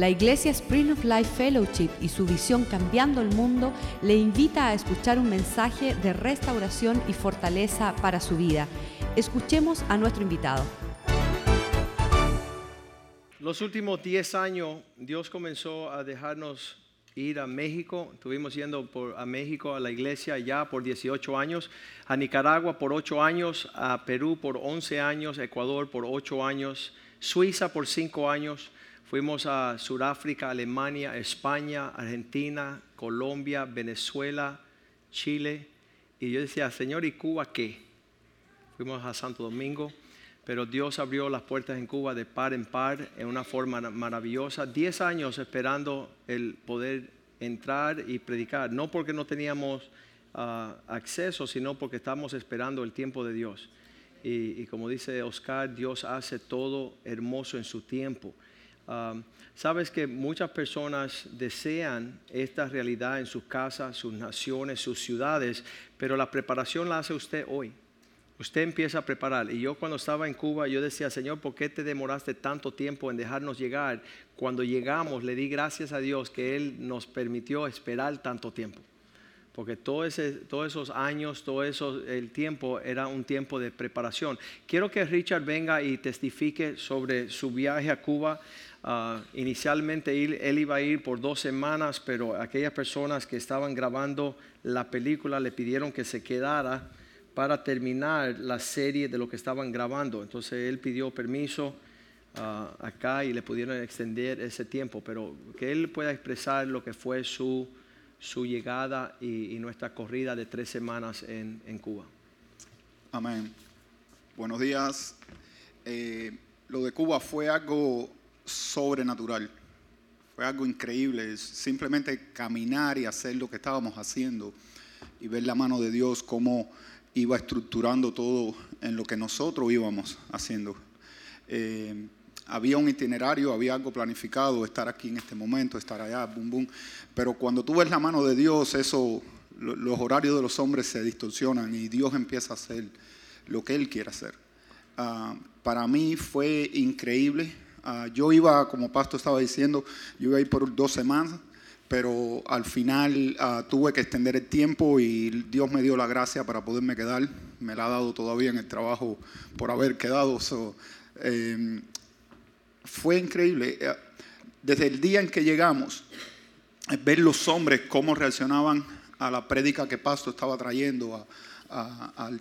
La Iglesia Spring of Life Fellowship y su visión Cambiando el Mundo le invita a escuchar un mensaje de restauración y fortaleza para su vida. Escuchemos a nuestro invitado. Los últimos 10 años Dios comenzó a dejarnos ir a México. Estuvimos yendo por, a México a la iglesia ya por 18 años, a Nicaragua por 8 años, a Perú por 11 años, Ecuador por 8 años, Suiza por 5 años. Fuimos a Sudáfrica, Alemania, España, Argentina, Colombia, Venezuela, Chile. Y yo decía, Señor, ¿y Cuba qué? Fuimos a Santo Domingo, pero Dios abrió las puertas en Cuba de par en par en una forma maravillosa. Diez años esperando el poder entrar y predicar, no porque no teníamos ah, acceso, sino porque estábamos esperando el tiempo de Dios. Y, y como dice Oscar, Dios hace todo hermoso en su tiempo. Um, sabes que muchas personas desean esta realidad en sus casas, sus naciones, sus ciudades, pero la preparación la hace usted hoy. Usted empieza a preparar. Y yo cuando estaba en Cuba, yo decía, Señor, ¿por qué te demoraste tanto tiempo en dejarnos llegar? Cuando llegamos, le di gracias a Dios que Él nos permitió esperar tanto tiempo. Porque todo ese, todos esos años, todo eso, el tiempo era un tiempo de preparación. Quiero que Richard venga y testifique sobre su viaje a Cuba. Ah, inicialmente él, iba a ir por dos semanas, pero aquellas personas que estaban grabando la película le pidieron que se quedara para terminar la serie de lo que estaban grabando. Entonces él pidió permiso ah, acá y le pudieron extender ese tiempo, pero que él pueda expresar lo que fue su, su llegada y, nuestra corrida de tres semanas en, en Cuba. Amén. Buenos días. Eh, lo de Cuba fue algo sobrenatural. Fue algo increíble, simplemente caminar y hacer lo que estábamos haciendo y ver la mano de Dios cómo iba estructurando todo en lo que nosotros íbamos haciendo. Eh, había un itinerario, había algo planificado, estar aquí en este momento, estar allá, boom, boom. Pero cuando tú ves la mano de Dios, eso, los horarios de los hombres se distorsionan y Dios empieza a hacer lo que Él quiere hacer. Ah, para mí fue increíble Ah, yo iba, como Pasto estaba diciendo, yo iba a ir por dos semanas, pero al final ah, tuve que extender el tiempo y Dios me dio la gracia para poderme quedar. Me la ha dado todavía en el trabajo por haber quedado. Em, fue increíble. Eh, desde el día en que llegamos, ver los hombres cómo reaccionaban a la prédica que Pasto estaba trayendo, al,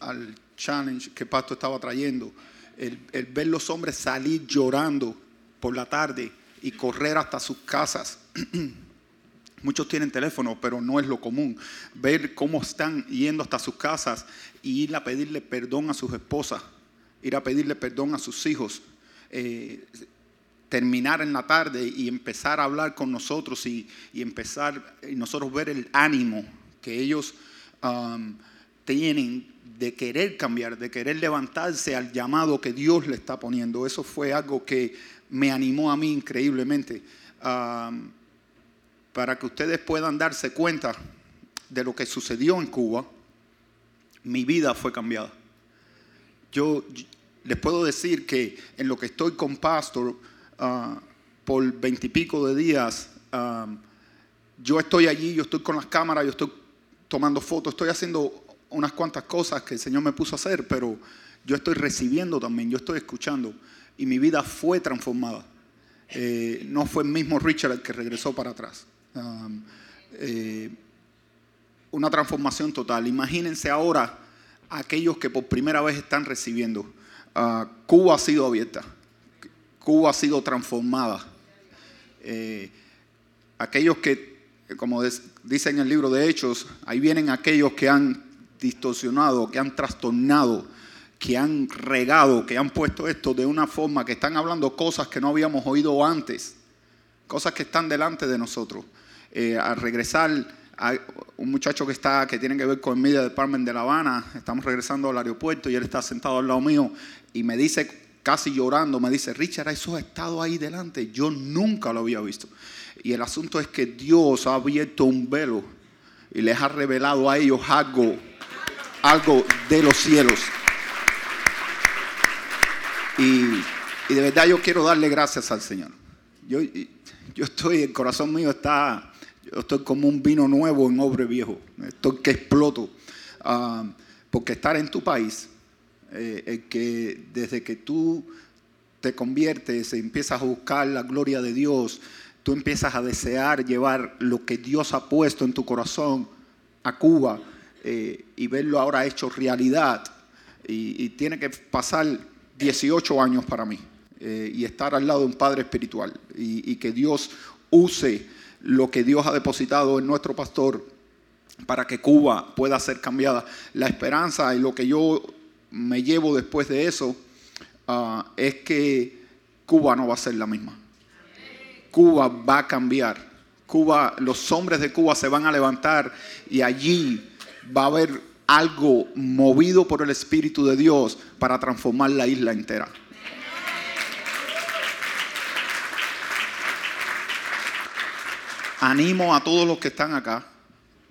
al challenge que Pasto estaba trayendo el, ver los hombres salir llorando por la tarde y correr hasta sus casas. Muchos tienen teléfono, pero no es lo común. Ver cómo están yendo hasta sus casas y ir a pedirle perdón a sus esposas, ir a pedirle perdón a sus hijos. Eh, terminar en la tarde y empezar a hablar con nosotros y, empezar y nosotros ver el ánimo que ellos um, tienen de querer cambiar, de querer levantarse al llamado que Dios le está poniendo. Eso fue algo que me animó a mí increíblemente. para que ustedes puedan darse cuenta de lo que sucedió en Cuba, mi vida fue cambiada. Yo les puedo decir que en lo que estoy con Pastor ah, por veintipico de días, yo estoy allí, yo estoy con las cámaras, yo estoy tomando fotos, estoy haciendo unas cuantas cosas que el Señor me puso a hacer, pero yo estoy recibiendo también, yo estoy escuchando y mi vida fue transformada. Eh, no fue el mismo Richard el que regresó para atrás. Um, eh, una transformación total. Imagínense ahora aquellos que por primera vez están recibiendo. Uh, Cuba ha sido abierta, Cuba ha sido transformada. Eh, aquellos que, como dice en el libro de Hechos, ahí vienen aquellos que han distorsionado, que han trastornado, que han regado, que han puesto esto de una forma, que están hablando cosas que no habíamos oído antes, cosas que están delante de nosotros. Eh, al regresar, a un muchacho que está, que tiene que ver con el Media Department de La Habana, estamos regresando al aeropuerto y él está sentado al lado mío y me dice, casi llorando, me dice, Richard, eso ha estado ahí delante, yo nunca lo había visto. Y el asunto es que Dios ha abierto un velo y les ha revelado a ellos algo algo de los cielos. Y, de verdad yo quiero darle gracias al Señor. yo, yo estoy, el corazón mío está, yo estoy como un vino nuevo en obre viejo. Estoy que exploto. Ah, porque estar en tu país, eh, que desde que tú te conviertes, empiezas a buscar la gloria de Dios, tú empiezas a desear llevar lo que Dios ha puesto en tu corazón a Cuba eh, y verlo ahora hecho realidad. Y, tiene que pasar 18 años para mí eh, y estar al lado de un padre espiritual y, que Dios use lo que Dios ha depositado en nuestro pastor para que Cuba pueda ser cambiada. La esperanza y lo que yo me llevo después de eso ah, es que Cuba no va a ser la misma. Cuba va a cambiar. Cuba, los hombres de Cuba se van a levantar y allí va a haber algo movido por el Espíritu de Dios para transformar la isla entera. Animo a todos los que están acá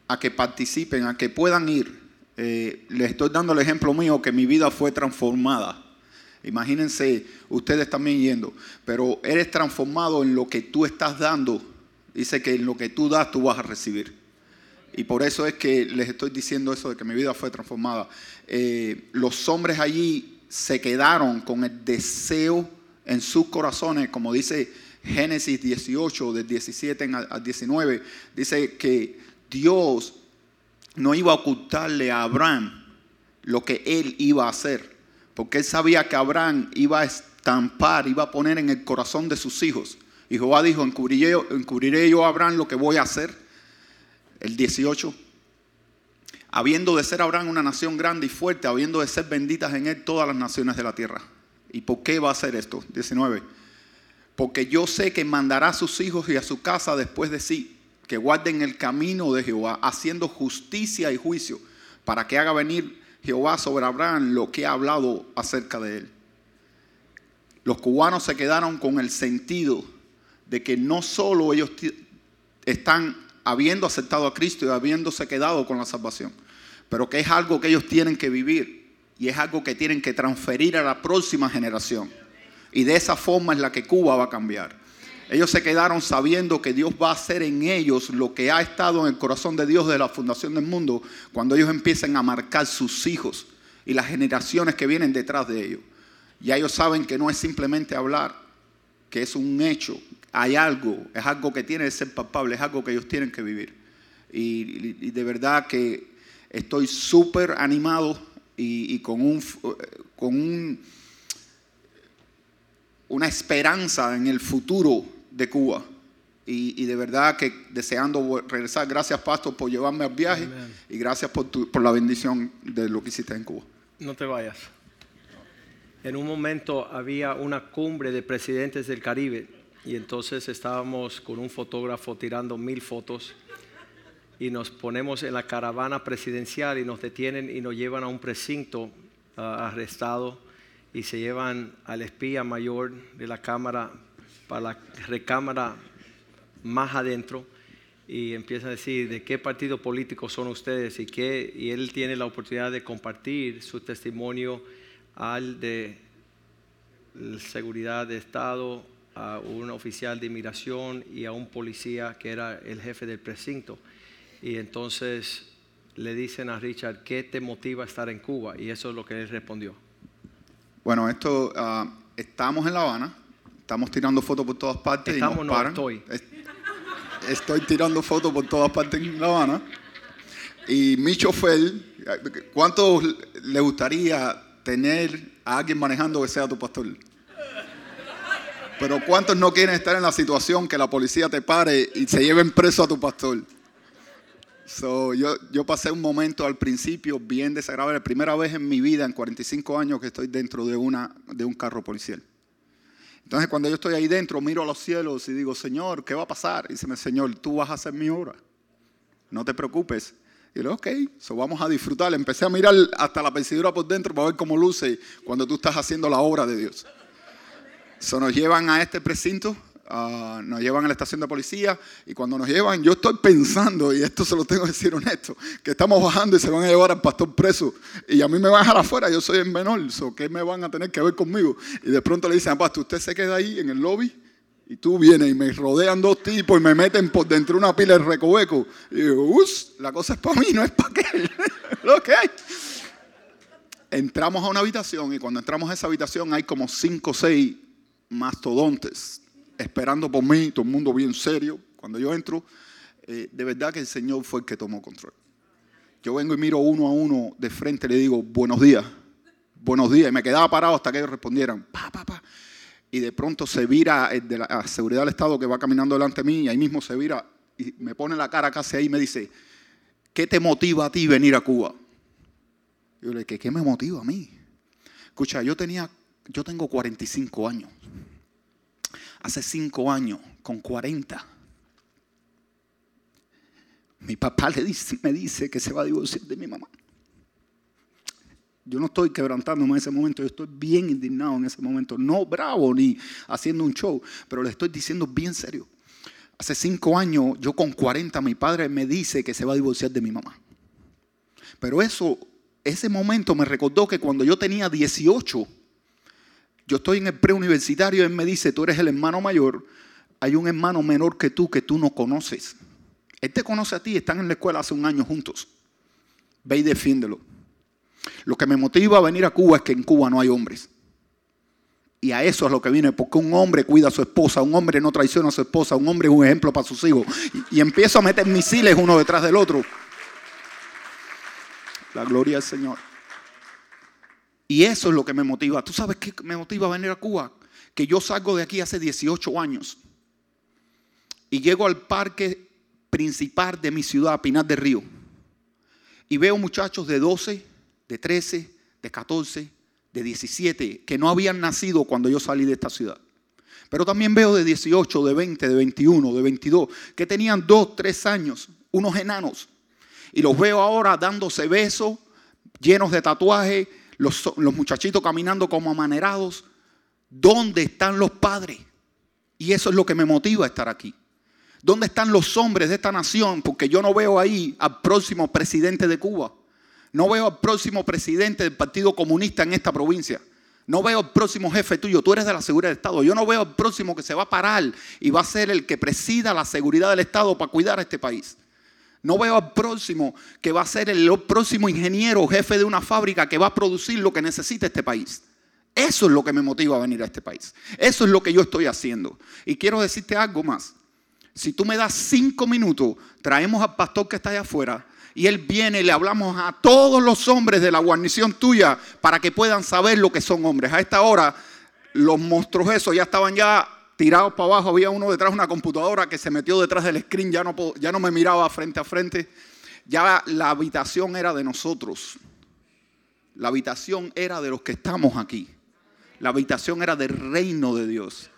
a que participen, a que puedan ir. Eh, les estoy dando el ejemplo mío que mi vida fue transformada. Imagínense ustedes también yendo, pero eres transformado en lo que tú estás dando. Dice que en lo que tú das tú vas a recibir. Y por eso es que les estoy diciendo eso de que mi vida fue transformada. Eh, los hombres allí se quedaron con el deseo en sus corazones, como dice Génesis 18, del 17 al 19, dice que Dios no iba a ocultarle a Abraham lo que él iba a hacer, porque él sabía que Abraham iba a estampar, iba a poner en el corazón de sus hijos. Y Jehová dijo, encubriré, encubriré yo a Abraham lo que voy a hacer. El 18. Habiendo de ser Abraham una nación grande y fuerte, habiendo de ser benditas en él todas las naciones de la tierra. ¿Y por qué va a hacer esto? 19. Porque yo sé que mandará a sus hijos y a su casa después de sí que guarden el camino de Jehová, haciendo justicia y juicio, para que haga venir Jehová sobre Abraham lo que ha hablado acerca de él. Los cubanos se quedaron con el sentido de que no solo ellos están habiendo aceptado a Cristo y habiéndose quedado con la salvación, pero que es algo que ellos tienen que vivir y es algo que tienen que transferir a la próxima generación. Y de esa forma es la que Cuba va a cambiar. Ellos se quedaron sabiendo que Dios va a hacer en ellos lo que ha estado en el corazón de Dios desde la fundación del mundo cuando ellos empiecen a marcar sus hijos y las generaciones que vienen detrás de ellos. Ya ellos saben que no es simplemente hablar, que es un hecho, hay algo, es algo que tiene que ser palpable, es algo que ellos tienen que vivir. Y, de verdad que estoy súper animado y, con un, con un, una esperanza en el futuro de Cuba. Y, de verdad que deseando regresar. Gracias, Pastor, por llevarme al viaje y gracias por, por la bendición de lo que hiciste en Cuba. No te vayas. En un momento había una cumbre de presidentes del Caribe y entonces estábamos con un fotógrafo tirando mil fotos y nos ponemos en la caravana presidencial y nos detienen y nos llevan a un precinto ah, arrestado y se llevan al espía mayor de la Cámara para la recámara más adentro y empieza a decir de qué partido político son ustedes y, qué, y él tiene la oportunidad de compartir su testimonio al de seguridad de Estado, a un oficial de inmigración y a un policía que era el jefe del precinto. Y entonces le dicen a Richard, ¿qué te motiva a estar en Cuba? Y eso es lo que él respondió. Bueno, esto, ah, estamos en La Habana, Estamos tirando fotos por todas partes y nos paran. estoy. Estoy tirando fotos por todas partes en La Habana. Y mi chofer, ¿cuánto le gustaría tener a alguien manejando que sea tu pastor? Pero ¿cuántos no quieren estar en la situación que la policía te pare y se lleven preso a tu pastor? So, yo, yo pasé un momento al principio bien desagradable, primera vez en mi vida en 45 años que estoy dentro de, una, de un carro policial. Entonces cuando yo estoy ahí dentro, miro a los cielos y digo, Señor, ¿qué va a pasar? Y dice, Señor, tú vas a hacer mi obra. No te preocupes. Y le ok, so vamos a disfrutar. Empecé a mirar hasta la vestidura por dentro para ver cómo luce cuando tú estás haciendo la obra de Dios. So nos llevan a este precinto Ah, nos llevan a la estación de policía y cuando nos llevan, yo estoy pensando, y esto se lo tengo que decir honesto, que estamos bajando y se van a llevar al pastor preso y a mí me van a dejar afuera, yo soy el menor, so, ¿qué me van a tener que ver conmigo? Y de pronto le dicen, pastor, usted se queda ahí en el lobby Y tú vienes y me rodean dos tipos y me meten por dentro de una pila de recoveco. Y digo, uff, la cosa es para mí, no es para aquel. Lo. Entramos a una habitación y cuando entramos a esa habitación hay como cinco o seis mastodontes esperando por mí, todo el mundo bien serio. Cuando yo entro, eh, de verdad que el Señor fue el que tomó control. Yo vengo y miro uno a uno de frente y le digo, buenos días, buenos días. Y me quedaba parado hasta que ellos respondieran, pa, pa, pa y de pronto se vira el de la seguridad del Estado que va caminando delante de mí y ahí mismo se vira y me pone la cara casi ahí y me dice, ¿qué te motiva a ti venir a Cuba? Yo le dije, ¿qué me motiva a mí? Escucha, yo tenía, yo tengo 45 años. Hace 5 años, con 40, mi papá le dice, me dice que se va a divorciar de mi mamá. Yo no estoy quebrantándome en ese momento, yo estoy bien indignado en ese momento. No bravo ni haciendo un show, pero le estoy diciendo bien serio. Hace cinco años, yo con 40, mi padre me dice que se va a divorciar de mi mamá. Pero eso, ese momento me recordó que cuando yo tenía 18, yo estoy en el preuniversitario, él me dice, tú eres el hermano mayor, hay un hermano menor que tú que tú no conoces. Él te conoce a ti, están en la escuela hace un año juntos. Ve y defiéndelo. Lo que me motiva a venir a Cuba es que en Cuba no hay hombres. Y a eso es lo que viene, porque un hombre cuida a su esposa, un hombre no traiciona a su esposa, un hombre es un ejemplo para sus hijos. Y, empiezo a meter misiles uno detrás del otro. La gloria del Señor. Y eso es lo que me motiva. ¿Tú sabes qué me motiva a venir a Cuba? Que yo salgo de aquí hace 18 años y llego al parque principal de mi ciudad, Pinar del Río, y veo muchachos de 12, de 13, de 14, de 17, que no habían nacido cuando yo salí de esta ciudad. Pero también veo de 18, de 20, de 21, de 22, que tenían 2, 3 años, unos enanos. Y los veo ahora dándose besos, llenos de tatuajes, los, los muchachitos caminando como amanerados. ¿Dónde están los padres? Y eso es lo que me motiva a estar aquí. ¿Dónde están los hombres de esta nación? Porque yo no veo ahí al próximo presidente de Cuba. No veo al próximo presidente del Partido Comunista en esta provincia. No veo al próximo jefe tuyo. Tú eres de la seguridad del Estado. Yo no veo al próximo que se va a parar y va a ser el que presida la seguridad del Estado para cuidar a este país. No veo al próximo que va a ser el próximo ingeniero o jefe de una fábrica que va a producir lo que necesita este país. Eso es lo que me motiva a venir a este país. Eso es lo que yo estoy haciendo. Y quiero decirte algo más. Si tú me das cinco minutos, traemos al pastor que está allá afuera y él viene y le hablamos a todos los hombres de la guarnición tuya para que puedan saber lo que son hombres. A esta hora los monstruos esos ya estaban ya tirados para abajo, había uno detrás de una computadora que se metió detrás del screen, ya no, ya no me miraba frente a frente. Ya la habitación era de nosotros. La habitación era de los que estamos aquí. La habitación era del reino de Dios.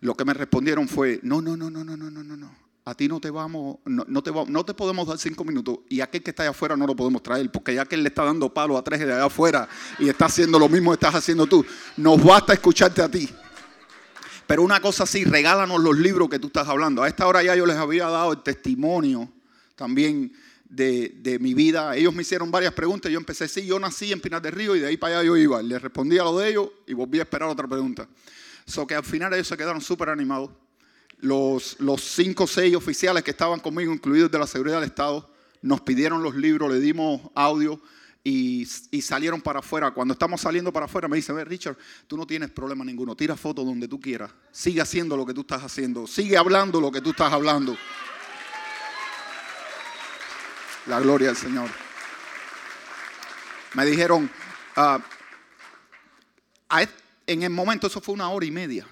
Lo que me respondieron fue, no, no, no, no, no, no, no, no a ti no te vamos, no, te, no te podemos dar cinco minutos y aquel que está allá afuera no lo podemos traer, porque ya que él le está dando palo a tres de allá afuera y está haciendo lo mismo que estás haciendo tú, nos basta escucharte a ti. Pero una cosa sí, regálanos los libros que tú estás hablando. A esta hora ya yo les había dado el testimonio también de, de mi vida. Ellos me hicieron varias preguntas. Yo empecé, sí, yo nací en Pinar del Río y de ahí para allá yo iba. Les respondí a lo de ellos y volví a esperar otra pregunta. So que al final ellos se quedaron súper animados los, los cinco o seis oficiales que estaban conmigo, incluidos de la seguridad del Estado, nos pidieron los libros, le dimos audio y, salieron para afuera. Cuando estamos saliendo para afuera, me dice, Richard, tú no tienes problema ninguno, tira fotos donde tú quieras, sigue haciendo lo que tú estás haciendo, sigue hablando lo que tú estás hablando. La gloria del Señor. Me dijeron, ah, en el momento, eso fue una hora y media.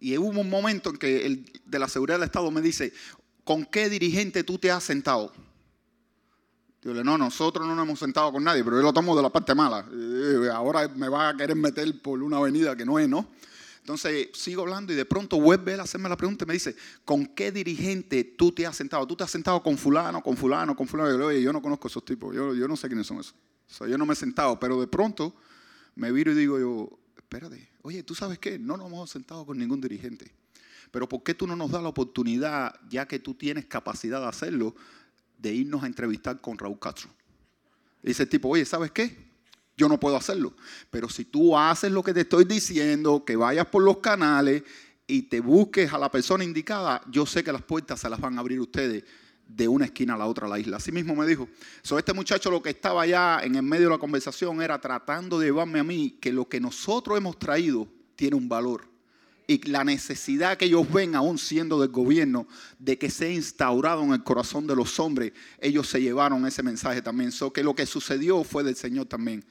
Y hubo un momento en que el de la seguridad del Estado me dice, ¿con qué dirigente tú te has sentado? Yo le no, nosotros no nos hemos sentado con nadie, pero yo lo tomo de la parte mala. Eh, ahora me va a querer meter por una avenida que no es, ¿no? Entonces sigo hablando y de pronto vuelve a hacerme la pregunta y me dice, ¿con qué dirigente tú te has sentado? ¿Tú te has sentado con fulano, con fulano, con fulano? Yo, Oye, yo no conozco esos tipos, yo, yo no sé quiénes son esos. yo no me he sentado, pero de pronto me viro y digo yo, espérate, oye, ¿tú sabes qué? No nos hemos sentado con ningún dirigente. Pero ¿por qué tú no nos das la oportunidad, ya que tú tienes capacidad de hacerlo, de irnos a entrevistar con Raúl Castro? dice el tipo, oye, ¿sabes qué? Yo no puedo hacerlo. Pero si tú haces lo que te estoy diciendo, que vayas por los canales y te busques a la persona indicada, yo sé que las puertas se las van a abrir ustedes de una esquina a la otra de la isla. Así mismo me dijo. So, este muchacho lo que estaba allá en el medio de la conversación era tratando de llevarme a mí que lo que nosotros hemos traído tiene un valor. Y la necesidad que ellos ven, aún siendo del gobierno, de que sea instaurado en el corazón de los hombres, ellos se llevaron ese mensaje también. So, que lo que sucedió fue del Señor también.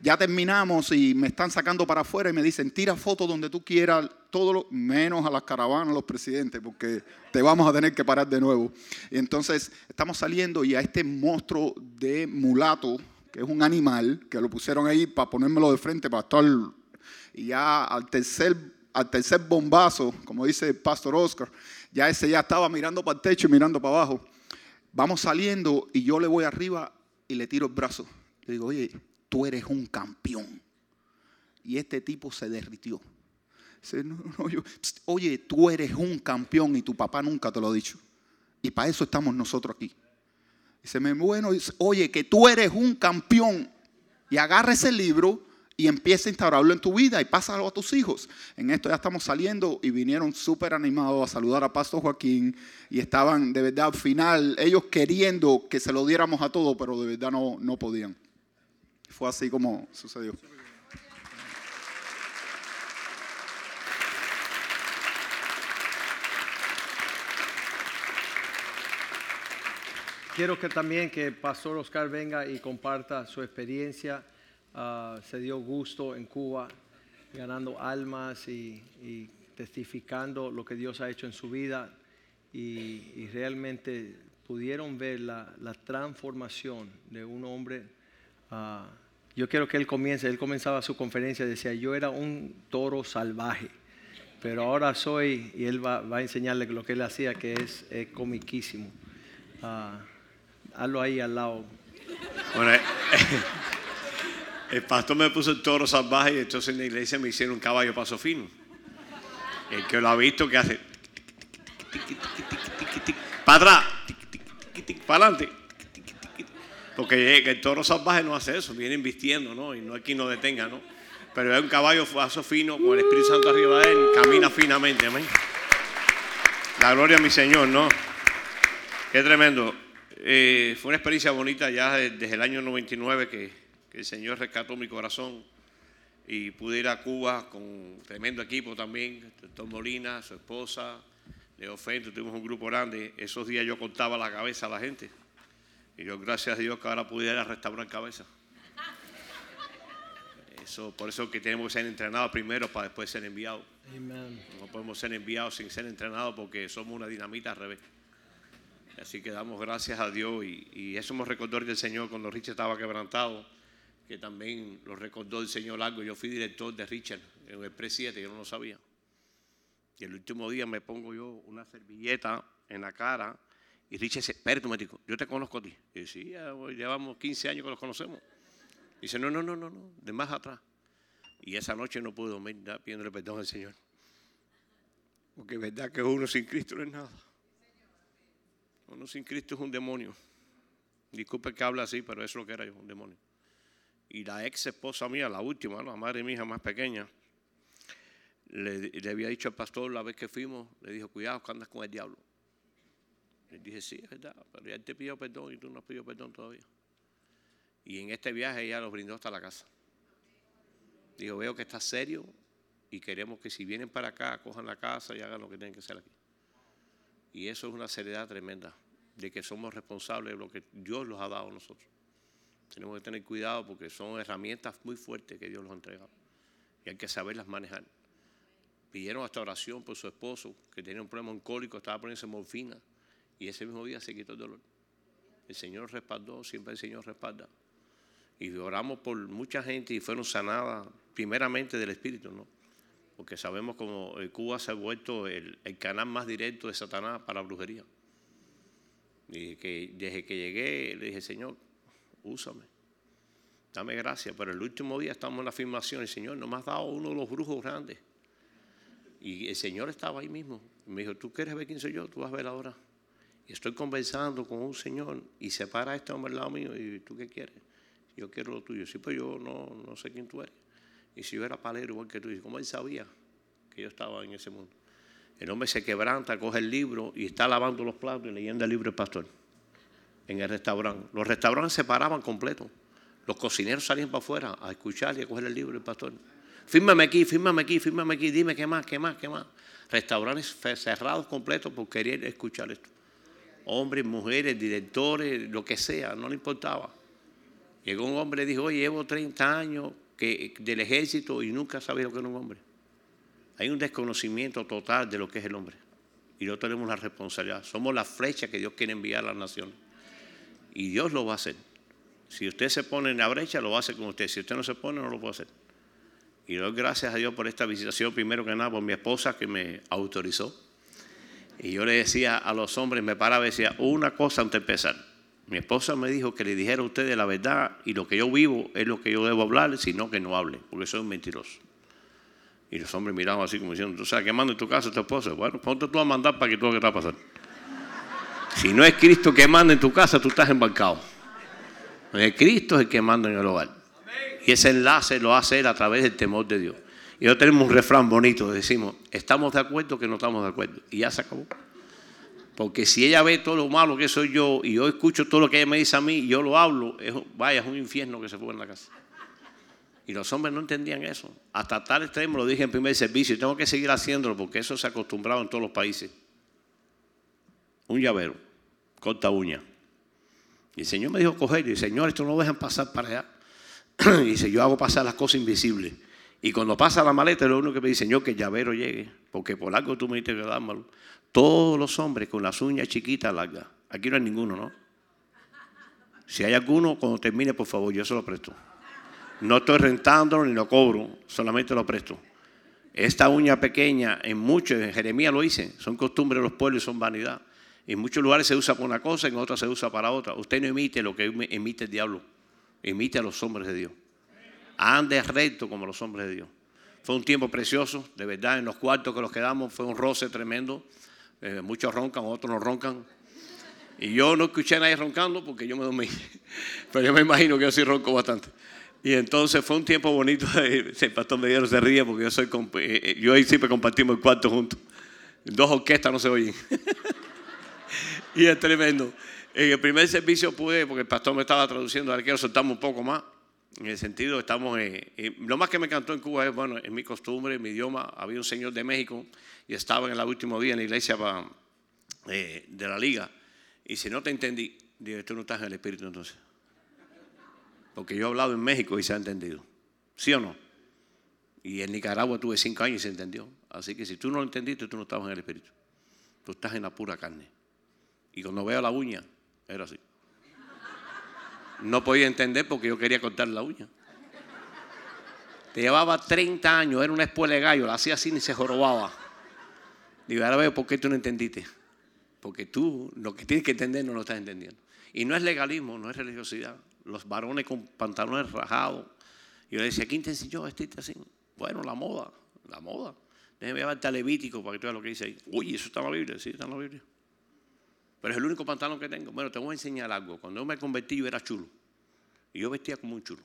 Ya terminamos y me están sacando para afuera y me dicen, tira fotos donde tú quieras, todo lo, menos a las caravanas, los presidentes, porque te vamos a tener que parar de nuevo. Y entonces estamos saliendo y a este monstruo de mulato, que es un animal, que lo pusieron ahí para ponérmelo de frente, para estar... Y ya al tercer, al tercer bombazo, como dice el pastor Oscar, ya ese ya estaba mirando para el techo y mirando para abajo. Vamos saliendo y yo le voy arriba y le tiro el brazo. Le digo, oye, tú eres un campeón. Y este tipo se derritió. Oye, tú eres un campeón y tu papá nunca te lo ha dicho. Y para eso estamos nosotros aquí. Dice, bueno, oye, que tú eres un campeón. Y agarra ese libro y empieza a instaurarlo en tu vida y pásalo a tus hijos. En esto ya estamos saliendo y vinieron súper animados a saludar a Pastor Joaquín y estaban de verdad al final, ellos queriendo que se lo diéramos a todos, pero de verdad no, no podían. Fue así como sucedió. Quiero que también que Pastor Oscar venga y comparta su experiencia. Ah, se dio gusto en Cuba, ganando almas y, testificando lo que Dios ha hecho en su vida. Y, realmente pudieron ver la, transformación de un hombre. Uh, yo quiero que él comience, él comenzaba su conferencia, decía, yo era un toro salvaje, pero ahora soy, y él va, a enseñarle lo que él hacía, que es, comiquísimo. Ah, hazlo ahí al lado. Bueno, eh, el pastor me puso el toro salvaje y entonces en la iglesia me hicieron un caballo paso fino. El que lo ha visto que hace para atrás, para adelante. Porque el toro salvaje no hace eso, viene vistiendo, ¿no? Y no hay quien lo detenga, ¿no? Pero es un caballo paso fino, con el Espíritu Santo arriba de él, camina finamente, amén. La gloria a mi Señor, ¿no? Qué tremendo. Eh, fue una experiencia bonita ya desde el año 99 que, que, el Señor rescató mi corazón y pude ir a Cuba con tremendo equipo también, Tom Molina, su esposa, Leo Fento, tuvimos un grupo grande. Esos días yo contaba la cabeza a la gente. Y yo, gracias a Dios, que ahora pudiera restaurar cabeza. Eso, por eso que tenemos que ser entrenados primero para después ser enviados. No podemos ser enviados sin ser entrenados porque somos una dinamita al revés. Así que damos gracias a Dios y, eso me recordó del Señor cuando Richard estaba quebrantado, que también lo recordó el Señor algo. Yo fui director de Richard en el pre 7, yo no lo sabía. Y el último día me pongo yo una servilleta en la cara y Richard dice, espérate un momentico, yo te conozco a ti. Y dice, sí, llevamos 15 años que los conocemos. Dice, no, no, no, no, no, de más atrás. Y esa noche no pude dormir pidiéndole perdón al Señor. Porque es verdad que uno sin Cristo no es nada. Uno sin Cristo es un demonio. Disculpe que hable así, pero eso es lo que era yo, un demonio. Y la ex esposa mía, la última, la madre de mi hija más pequeña, le, había dicho al pastor la vez que fuimos, le dijo, cuidado que andas con el diablo. Le dije, sí, es verdad, pero él te pidió perdón y tú no has pedido perdón todavía. Y en este viaje ella los brindó hasta la casa. Dijo, veo que está serio y queremos que si vienen para acá, cojan la casa y hagan lo que tienen que hacer aquí. Y eso es una seriedad tremenda, de que somos responsables de lo que Dios los ha dado a nosotros. Tenemos que tener cuidado porque son herramientas muy fuertes que Dios nos ha entregado. Y hay que saberlas manejar. Pidieron hasta oración por su esposo, que tenía un problema oncólico, estaba poniéndose morfina. Y ese mismo día se quitó el dolor. El Señor respaldó, siempre el Señor respalda. Y oramos por mucha gente y fueron sanadas primeramente del Espíritu, ¿no? Porque sabemos como Cuba se ha vuelto el, canal más directo de Satanás para la brujería. Y que desde que llegué le dije, Señor, úsame. Dame gracias. Pero el último día estamos en la afirmación. El Señor no me has dado uno de los brujos grandes. Y el Señor estaba ahí mismo. Me dijo, ¿tú quieres ver quién soy yo? Tú vas a ver ahora y estoy conversando con un señor y se para este hombre al lado mío y tú qué quieres? Yo quiero lo tuyo. Sí, pues yo no, no sé quién tú eres. Y si yo era palero igual que tú, ¿cómo él sabía que yo estaba en ese mundo? El hombre se quebranta, coge el libro y está lavando los platos y leyendo el libro del pastor en el restaurante. Los restaurantes se paraban completo. Los cocineros salían para afuera a escuchar y a coger el libro del pastor. Fírmame aquí, fírmame aquí, fírmame aquí, dime qué más, qué más, qué más. Restaurantes cerrados completos por querer escuchar esto. Hombres, mujeres, directores, lo que sea, no le importaba. Llegó un hombre y dijo, oye, llevo 30 años del ejército y nunca sabía lo que era un hombre. Hay un desconocimiento total de lo que es el hombre. Y no tenemos la responsabilidad. Somos la flecha que Dios quiere enviar a la nación. Y Dios lo va a hacer. Si usted se pone en la brecha, lo va a hacer con usted. Si usted no se pone, no lo puede hacer. Y doy gracias a Dios por esta visitación, primero que nada, por mi esposa que me autorizó. Y yo le decía a los hombres, me paraba y decía, una cosa antes de empezar. Mi esposa me dijo que le dijera a ustedes la verdad y lo que yo vivo es lo que yo debo hablar, sino que no hable, porque soy un mentiroso. Y los hombres miraban así como diciendo, ¿tú sabes qué manda en tu casa tu esposa? Bueno, ponte tú a mandar para que tú lo que está pasando. Si no es Cristo que manda en tu casa, tú estás embarcado. Cristo es el que manda en el hogar. Y ese enlace lo hace él a través del temor de Dios. Y hoy tenemos un refrán bonito, decimos, estamos de acuerdo que no estamos de acuerdo. Y ya se acabó. Porque si ella ve todo lo malo que soy yo y yo escucho todo lo que ella me dice a mí y yo lo hablo, vaya, es un infierno que se fue en la casa. Y los hombres no entendían eso. Hasta tal extremo lo dije en primer servicio y tengo que seguir haciéndolo porque eso se ha acostumbrado en todos los países. Un llavero, corta uña. Y el Señor me dijo coger, y Señor, esto no lo dejan pasar para allá. y dice, yo hago pasar las cosas invisibles. Y cuando pasa la maleta, lo único que me dice, Señor, que el llavero llegue, porque por algo tú me dices que dármelo. Todos los hombres con las uñas chiquitas largas. Aquí no hay ninguno, ¿no? Si hay alguno, cuando termine, por favor, yo se lo presto. No estoy rentándolo ni lo cobro, solamente lo presto. Esta uña pequeña, en muchos, en Jeremías lo hice, son costumbres de los pueblos y son vanidad. En muchos lugares se usa para una cosa, en otros se usa para otra. Usted no emite lo que emite el diablo, emite a los hombres de Dios. Ande recto como los hombres de Dios. Fue un tiempo precioso, de verdad, en los cuartos que nos quedamos fue un roce tremendo. Eh, muchos roncan, otros no roncan. Y yo no escuché a nadie roncando porque yo me dormí. Pero yo me imagino que yo sí ronco bastante. Y entonces fue un tiempo bonito. El pastor Medero se ríe porque yo soy eh, eh, yo ahí siempre compartimos el cuarto juntos. Dos orquestas no se oyen. y es tremendo. En el primer servicio pude, porque el pastor me estaba traduciendo, ahora quiero soltarme un poco más. En el sentido, estamos. lo más que me encantó en Cuba es, bueno, en mi costumbre, en mi idioma. Había un señor de México y estaba en el último día en la iglesia eh, de la liga. Y si no te entendí, digo, tú no estás en el espíritu entonces. Porque yo he hablado en México y se ha entendido. ¿Sí o no? Y en Nicaragua tuve cinco años y se entendió. Así que si tú no lo entendiste, tú no estabas en el espíritu. Tú estás en la pura carne. Y cuando veo la uña, era así. No podía entender porque yo quería cortar la uña. Te llevaba 30 años, era una espuela de gallo, la hacía así y se jorobaba. Digo, ahora veo por qué tú no entendiste. Porque tú lo que tienes que entender no lo estás entendiendo. Y no es legalismo, no es religiosidad. Los varones con pantalones rajados. Yo le decía, ¿quién te enseñó a vestirte así? Bueno, la moda, la moda. Déjeme llevarte a Levítico para que tú veas lo que dice ahí. Uy, eso está en la Biblia, sí, está en la Biblia. Pero es el único pantalón que tengo. Bueno, te voy a enseñar algo. Cuando yo me convertí, yo era chulo. Y yo vestía como un chulo.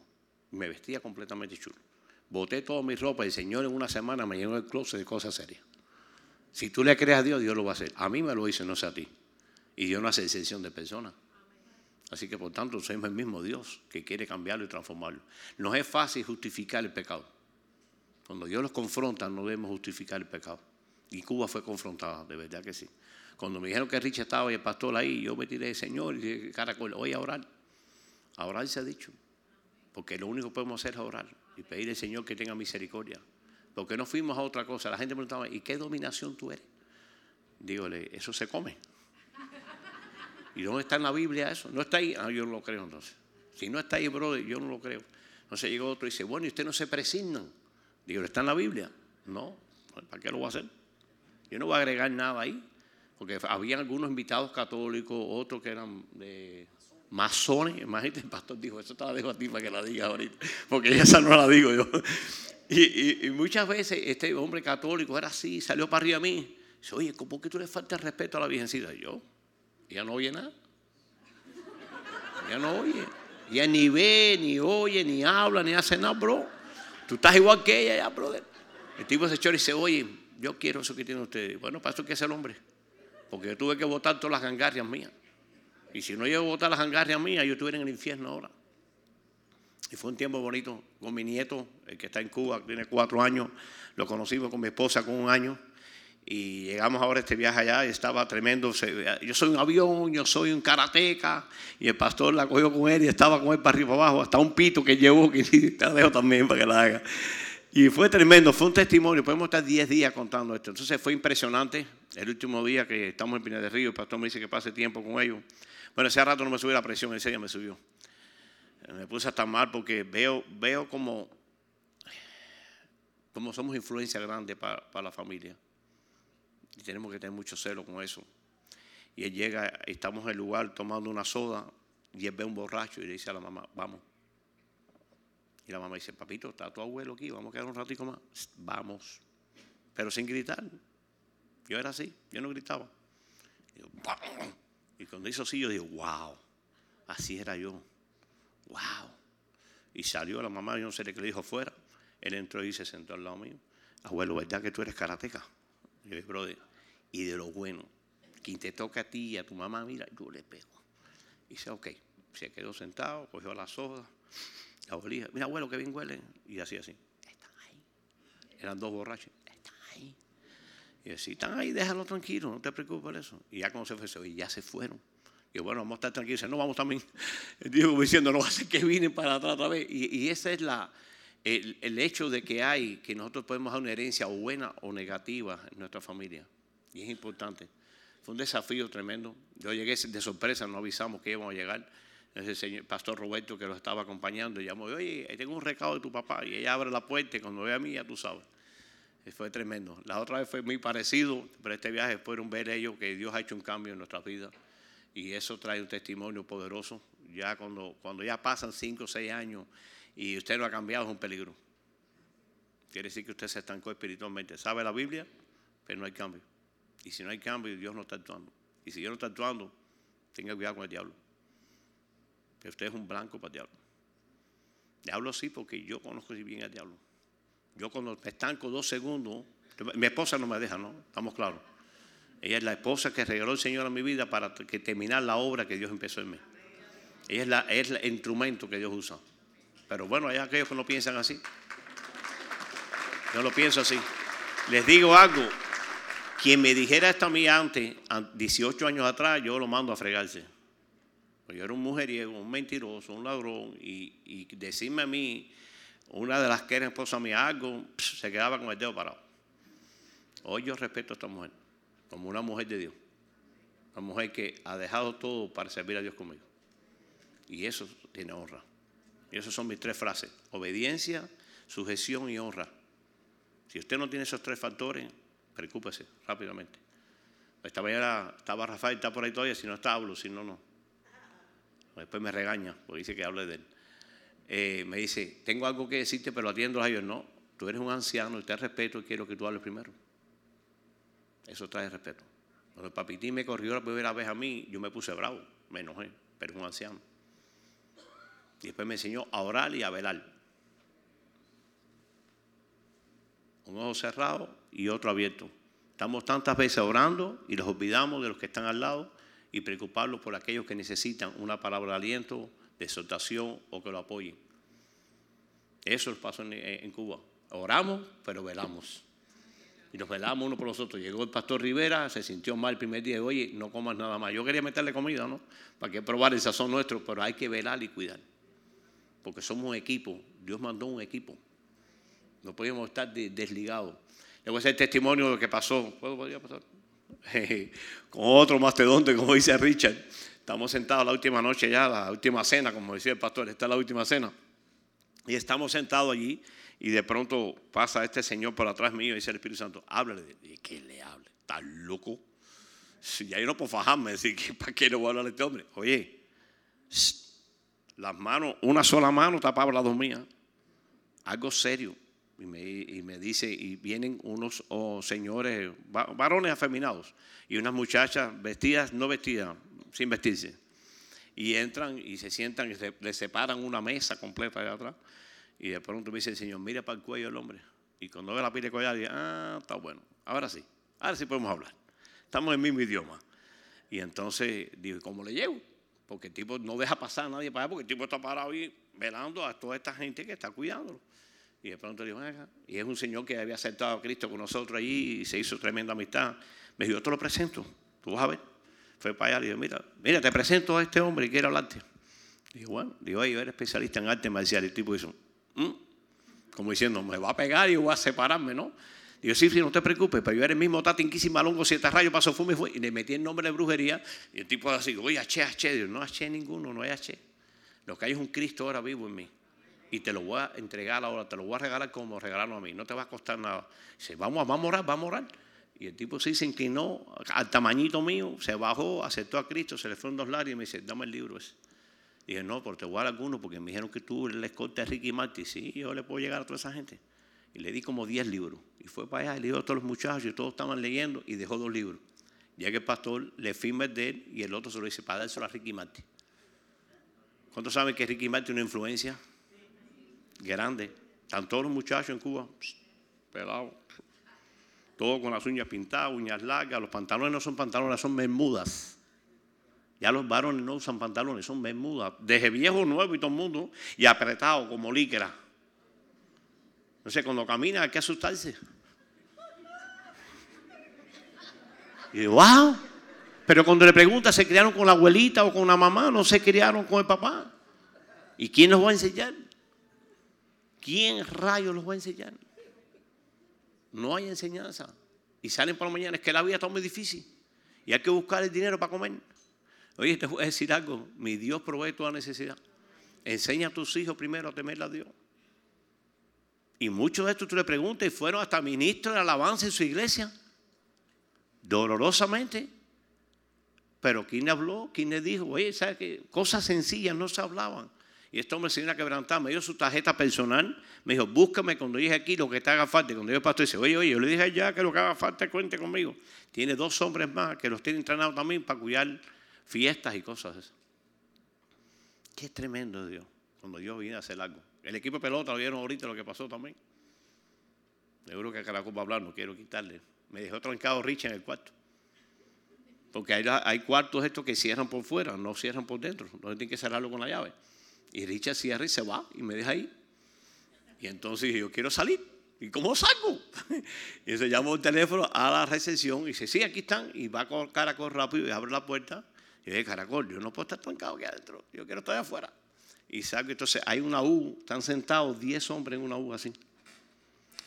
Me vestía completamente chulo. Boté toda mi ropa y el Señor en una semana me llenó el closet de cosas serias. Si tú le crees a Dios, Dios lo va a hacer. A mí me lo hizo, no sé a ti. Y Dios no hace excepción de personas. Así que por tanto, somos el mismo Dios que quiere cambiarlo y transformarlo. No es fácil justificar el pecado. Cuando Dios los confronta, no debemos justificar el pecado. Y Cuba fue confrontada, de verdad que sí. Cuando me dijeron que Richard estaba y el pastor ahí, yo me tiré, Señor, y caracol, voy a orar. A orar se ha dicho. Porque lo único que podemos hacer es orar y pedir al Señor que tenga misericordia. Porque no fuimos a otra cosa. La gente me preguntaba, ¿y qué dominación tú eres? Dígole, eso se come. ¿Y dónde está en la Biblia eso? ¿No está ahí? Ah, yo no lo creo entonces. Si no está ahí, brother, yo no lo creo. Entonces llegó otro y dice, bueno, ¿y usted no se presignan? Digo, ¿está en la Biblia? No, ¿para qué lo voy a hacer? Yo no voy a agregar nada ahí. Porque había algunos invitados católicos, otros que eran de masones. Imagínate, el pastor dijo, eso te la dejo a ti para que la diga ahorita, porque esa no la digo yo. Y, muchas veces este hombre católico era así, salió para arriba a mí. Dice, oye, ¿por qué tú le faltas respeto a la Virgencita? yo, ella no oye nada. Ella no oye. Ella ni ve, ni oye, ni habla, ni hace nada, bro. Tú estás igual que ella ya, brother. El tipo se echó y dice, oye, yo quiero eso que tienen ustedes. Bueno, para eso que es el hombre. Porque yo tuve que votar todas las gangarrias mías. Y si no llego a votar las gangarrias mías, yo estuviera en el infierno ahora. Y fue un tiempo bonito con mi nieto, el que está en Cuba, tiene cuatro años. Lo conocimos con mi esposa con un año. Y llegamos ahora a este viaje allá y estaba tremendo. Yo soy un avión, yo soy un karateca. Y el pastor la cogió con él y estaba con él para arriba abajo. Hasta un pito que llevó, que te dejo también para que la haga. Y fue tremendo, fue un testimonio. Podemos estar 10 días contando esto. Entonces fue impresionante. El último día que estamos en Pina de Río, el pastor me dice que pase tiempo con ellos. Bueno, ese rato no me subió la presión, ese día me subió. Me puse hasta mal porque veo, veo como, como somos influencia grande para, para la familia. Y tenemos que tener mucho celo con eso. Y él llega, estamos en el lugar tomando una soda y él ve un borracho y le dice a la mamá, vamos. Y la mamá dice, papito, está tu abuelo aquí, vamos a quedar un ratico más. Vamos. Pero sin gritar. Yo era así, yo no gritaba. Y, cuando hizo así, yo digo, wow, así era yo. Wow. Y salió la mamá, yo no sé qué le dijo fuera. Él entró y se sentó al lado mío. Abuelo, ¿verdad que tú eres karateca? Yo, brother, y de lo bueno, quien te toca a ti y a tu mamá, mira, yo le pego. Y dice, ok, se quedó sentado, cogió la soda, la olía, mira, abuelo, que bien huele. Y así, así, están ahí. Eran dos borrachos, están ahí. Y si están ahí, déjalo tranquilo, no te preocupes por eso. Y ya cuando se fue, y ya se fueron. Y bueno, vamos a estar tranquilos. Dice, no, vamos también. Dios diciendo, no va a ser que vienen para atrás otra vez. Y, y ese es la, el, el, hecho de que hay, que nosotros podemos dar una herencia o buena o negativa en nuestra familia. Y es importante. Fue un desafío tremendo. Yo llegué de sorpresa, no avisamos que íbamos a llegar. Ese señor, pastor Roberto que lo estaba acompañando, llamó, oye, tengo un recado de tu papá. Y ella abre la puerta y cuando ve a mí, ya tú sabes. Fue tremendo. La otra vez fue muy parecido, pero este viaje fue un ver ellos que Dios ha hecho un cambio en nuestras vidas. Y eso trae un testimonio poderoso. Ya cuando, cuando ya pasan cinco o seis años y usted no ha cambiado, es un peligro. Quiere decir que usted se estancó espiritualmente. Sabe la Biblia, pero no hay cambio. Y si no hay cambio, Dios no está actuando. Y si Dios no está actuando, tenga cuidado con el diablo. Que usted es un blanco para el diablo. Diablo sí, porque yo conozco bien al diablo. Yo cuando me estanco dos segundos, mi esposa no me deja, ¿no? Estamos claros. Ella es la esposa que regaló el Señor a mi vida para que terminar la obra que Dios empezó en mí. Ella es, es el instrumento que Dios usa. Pero bueno, hay aquellos que no piensan así. Yo lo pienso así. Les digo algo. Quien me dijera esto a mí antes, 18 años atrás, yo lo mando a fregarse. Pues yo era un mujeriego, un mentiroso, un ladrón. Y, y decirme a mí, una de las que era esposa mía, algo, se quedaba con el dedo parado. Hoy yo respeto a esta mujer como una mujer de Dios. Una mujer que ha dejado todo para servir a Dios conmigo. Y eso tiene honra. Y esas son mis tres frases. Obediencia, sujeción y honra. Si usted no tiene esos tres factores, preocúpese rápidamente. Esta mañana estaba Rafael, está por ahí todavía, si no está hablo, si no, no. Después me regaña, porque dice que hable de él. Eh, me dice, tengo algo que decirte, pero atiendo a ellos. No, tú eres un anciano y te respeto y quiero que tú hables primero. Eso trae respeto. Cuando el papitín me corrió la primera vez a mí, yo me puse bravo, me enojé, pero es un anciano. Y después me enseñó a orar y a velar. Un ojo cerrado y otro abierto. Estamos tantas veces orando y los olvidamos de los que están al lado y preocuparlos por aquellos que necesitan una palabra de aliento, de exhortación o que lo apoyen. Eso es pasó en, en Cuba. Oramos, pero velamos. Y nos velamos uno por los otros. Llegó el pastor Rivera, se sintió mal el primer día y oye, no comas nada más. Yo quería meterle comida, ¿no? Para que probar el sazón nuestro, pero hay que velar y cuidar porque somos un equipo. Dios mandó un equipo. No podíamos estar desligados. Le voy a hacer testimonio de lo que pasó. ¿Puedo, podría pasar? Con otro mastodonte, como dice Richard. Estamos sentados la última noche ya, la última cena, como decía el pastor, esta es la última cena. Y estamos sentados allí y de pronto pasa este señor por atrás mío y dice el Espíritu Santo, háblale. ¿Y qué le hable? ¿Está loco? Si ya yo no puedo fajarme, decir, ¿para qué le voy a hablar a este hombre? Oye, las manos, una sola mano tapaba las dos mías. Algo serio. Y me, dice, y vienen unos oh, señores, varones afeminados, y unas muchachas vestidas, no vestidas, sin vestirse. Y entran y se sientan y se, le separan una mesa completa de atrás. Y de pronto me dice el Señor, mira para el cuello del hombre. Y cuando ve la piel de dice, ah, está bueno. ahora sí, ahora sí podemos hablar. Estamos en el mismo idioma. Y entonces digo, ¿cómo le llevo? Porque el tipo no deja pasar a nadie para allá, porque el tipo está parado ahí velando a toda esta gente que está cuidándolo. Y de pronto digo, venga, y es un señor que había aceptado a Cristo con nosotros allí y se hizo tremenda amistad. Me dijo, yo te lo presento, tú vas a ver. Fue para allá y dijo, mira, mira, te presento a este hombre y quiere hablarte. Digo, bueno, digo, yo era especialista en arte marcial. Y el tipo hizo, mm", como diciendo, me va a pegar y voy a separarme, ¿no? Digo, sí, sí, no te preocupes, pero yo era el mismo Tati Malongo, siete rayos, pasó fume y fue. Y le metí el nombre de brujería. Y el tipo así, oye, H, H. Digo, no H ninguno, no hay H. Lo que hay es un Cristo ahora vivo en mí. Y te lo voy a entregar ahora, te lo voy a regalar como regalarlo a mí. No te va a costar nada. Dice, vamos, a orar, vamos a orar. Y el tipo sí se inclinó al tamañito mío, se bajó, aceptó a Cristo, se le fueron dos lares y me dice, dame el libro ese. Dije, no, porque te voy a dar alguno, porque me dijeron que tú le escote a Ricky Martin. Sí, yo le puedo llegar a toda esa gente. Y le di como 10 libros. Y fue para allá, y le dio a todos los muchachos, y todos estaban leyendo, y dejó dos libros. Ya el pastor le firma de él, y el otro se lo dice para dárselo a Ricky Martin. ¿Cuántos saben que Ricky Martin tiene una influencia grande? Están todos los muchachos en Cuba, pelados. Todos con las uñas pintadas, uñas largas. Los pantalones no son pantalones, son bermudas. Ya los varones no usan pantalones, son bermudas. Desde viejo, nuevo y todo el mundo. Y apretado como líquera. No sé, cuando camina hay que asustarse. Y wow. Pero cuando le pregunta, ¿se criaron con la abuelita o con la mamá? No se criaron con el papá. ¿Y quién los va a enseñar? ¿Quién rayos los va a enseñar? No hay enseñanza. Y salen por la mañana. Es que la vida está muy difícil. Y hay que buscar el dinero para comer. Oye, te voy a decir algo. Mi Dios provee toda necesidad. Enseña a tus hijos primero a temerle a Dios. Y muchos de estos tú le preguntas y fueron hasta ministros de alabanza en su iglesia. Dolorosamente. Pero ¿quién le habló? ¿Quién le dijo? Oye, ¿sabes qué? Cosas sencillas no se hablaban. Y este hombre se vino a quebrantar, me dio su tarjeta personal, me dijo, búscame cuando llegue aquí lo que te haga falta. Y cuando yo el pastor dice, oye, oye, yo le dije ya que lo que haga falta, cuente conmigo. Tiene dos hombres más que los tiene entrenados también para cuidar fiestas y cosas. Qué tremendo Dios, cuando Dios viene a hacer algo. El equipo de pelota lo vieron ahorita lo que pasó también. Seguro que Caracol va a hablar, no quiero quitarle. Me dejó trancado Rich en el cuarto. Porque hay, hay cuartos estos que cierran por fuera, no cierran por dentro. No tienen que cerrarlo con la llave. Y Richard cierra y se va y me deja ahí. Y entonces yo quiero salir. ¿Y cómo salgo? y se llama el teléfono a la recepción y dice, sí, aquí están. Y va con Caracol rápido y abre la puerta. Y dice, Caracol, yo no puedo estar trancado aquí adentro. Yo quiero estar afuera. Y salgo. Entonces hay una U, están sentados 10 hombres en una U así.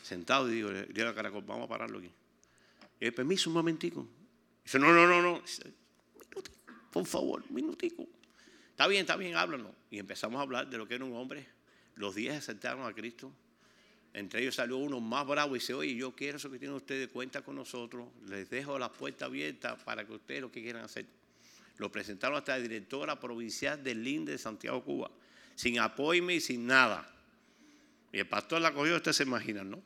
Sentados y digo, digo a Caracol, vamos a pararlo aquí. Y permiso un momentico. Dice, no, no, no, no. por favor, un minutico. Está bien, está bien, háblanos. Y empezamos a hablar de lo que era un hombre. Los días aceptaron a Cristo. Entre ellos salió uno más bravo y dice, oye, yo quiero eso que tienen ustedes, cuenta con nosotros. Les dejo la puerta abierta para que ustedes lo que quieran hacer. Lo presentaron hasta la directora provincial del LINDE de Santiago, Cuba. Sin apoyo y sin nada. Y el pastor la cogió, ustedes se imaginan, ¿no?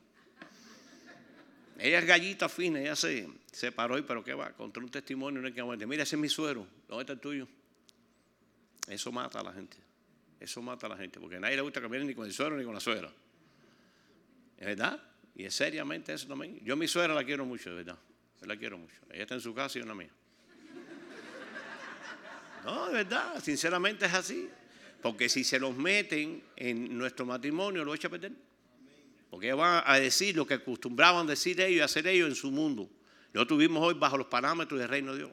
Ella es gallita fina, ella se, se paró y, pero ¿qué va? Contra un testimonio, no hay que aguante. Mira, ese es mi suero. ¿Dónde está el tuyo? Eso mata a la gente. Eso mata a la gente. Porque a nadie le gusta cambiar ni con el suero ni con la suegra. ¿Es verdad? Y es seriamente eso también. Yo a mi suegra la quiero mucho, de verdad. Yo la quiero mucho. Ella está en su casa y una mía. No, de verdad. Sinceramente es así. Porque si se los meten en nuestro matrimonio, lo echa a perder. Porque van a decir lo que acostumbraban decir ellos y hacer ellos en su mundo. Nosotros vivimos hoy bajo los parámetros del reino de Dios,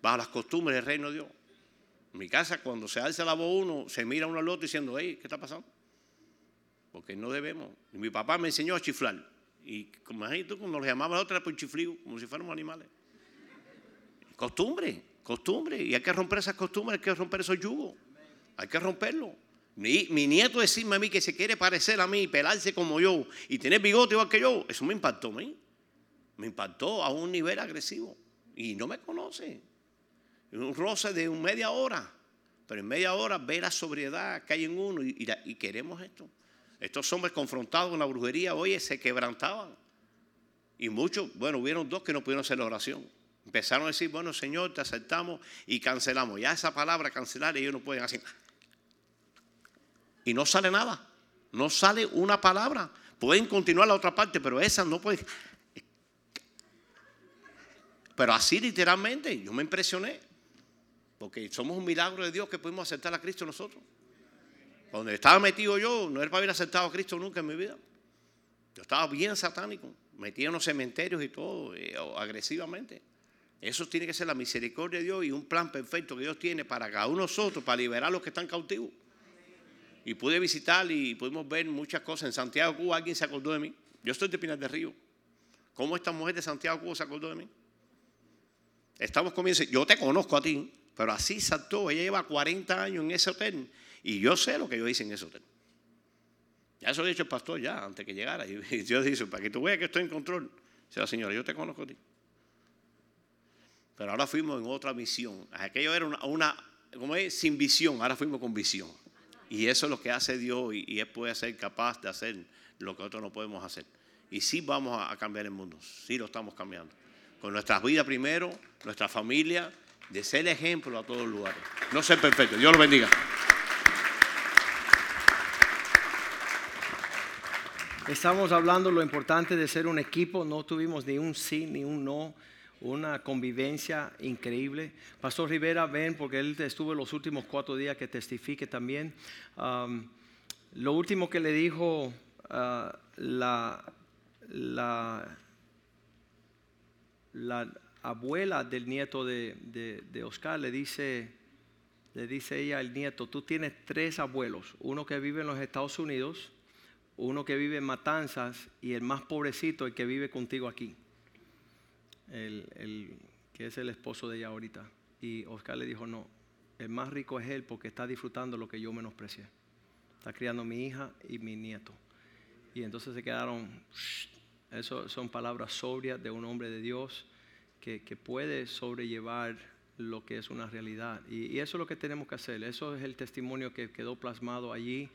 bajo las costumbres del reino de Dios. En mi casa, cuando se alza la voz uno, se mira uno al otro diciendo, hey, ¿qué está pasando? Porque no debemos. Mi papá me enseñó a chiflar. Y imagínate, cuando los llamaba a otra por chiflido, como si fuéramos animales. Costumbre, costumbre. Y hay que romper esas costumbres, hay que romper esos yugos. Hay que romperlo. Mi, nieto decirme a mí que se quiere parecer a mí, pelarse como yo y tener bigote igual que yo, eso me impactó a mí. Me impactó a un nivel agresivo. Y no me conoce. Un roce de media hora. Pero en media hora ve la sobriedad que hay en uno y, queremos esto. Estos hombres confrontados con la brujería, oye, se quebrantaban. Y muchos, bueno, hubieron dos que no pudieron hacer la oración. Empezaron a decir, bueno, Señor, te aceptamos y cancelamos. Ya esa palabra cancelar ellos no pueden hacer y no sale nada. No sale una palabra. Pueden continuar la otra parte, pero esa no puede. Pero así literalmente, yo me impresioné. Porque somos un milagro de Dios que pudimos aceptar a Cristo nosotros. Donde estaba metido yo, no era para haber aceptado a Cristo nunca en mi vida. Yo estaba bien satánico, metido en los cementerios y todo, eh, agresivamente. Eso tiene que ser la misericordia de Dios y un plan perfecto que Dios tiene para cada uno de nosotros, para liberar a los que están cautivos. Y pude visitar y pudimos ver muchas cosas. En Santiago, Cuba, alguien se acordó de mí. Yo estoy de Pinar del Río. ¿Cómo esta mujer de Santiago, Cuba se acordó de mí? Estamos comiendo, yo te conozco a ti, pero así saltó. Ella lleva 40 años en ese hotel y yo sé lo que yo hice en ese hotel. Ya eso lo ha dicho el pastor ya, antes que llegara. Y Dios dice, para que tú veas que estoy en control. Dice la señora, yo te conozco a ti. Pero ahora fuimos en otra misión. Aquello era una, una como es, sin visión, ahora fuimos con visión. Y eso es lo que hace Dios y, Él puede ser capaz de hacer lo que nosotros no podemos hacer. Y sí vamos a, cambiar el mundo, sí lo estamos cambiando. Con nuestras vidas primero, nuestra familia, de ser ejemplo a todos los lugares. No ser perfecto. Dios lo bendiga. Estamos hablando lo importante de ser un equipo, no tuvimos ni un sí ni un no una convivencia increíble. Pastor Rivera, ven, porque él estuvo los últimos cuatro días que testifique también. lo último que le dijo ah, la, la, la, abuela del nieto de, de, Oscar, le dice, le dice ella al nieto, tú tienes tres abuelos, uno que vive en los Estados Unidos, uno que vive en Matanzas y el más pobrecito, el que vive contigo aquí el, que es el esposo de ella ahorita. Y Oscar le dijo, no, el más rico es él porque está disfrutando lo que yo menosprecié. Está criando mi hija y mi nieto. Y entonces se quedaron, eso son palabras sobrias de un hombre de Dios que, puede sobrellevar lo que es una realidad. Y, eso es lo que tenemos que hacer. Eso es el testimonio que quedó plasmado allí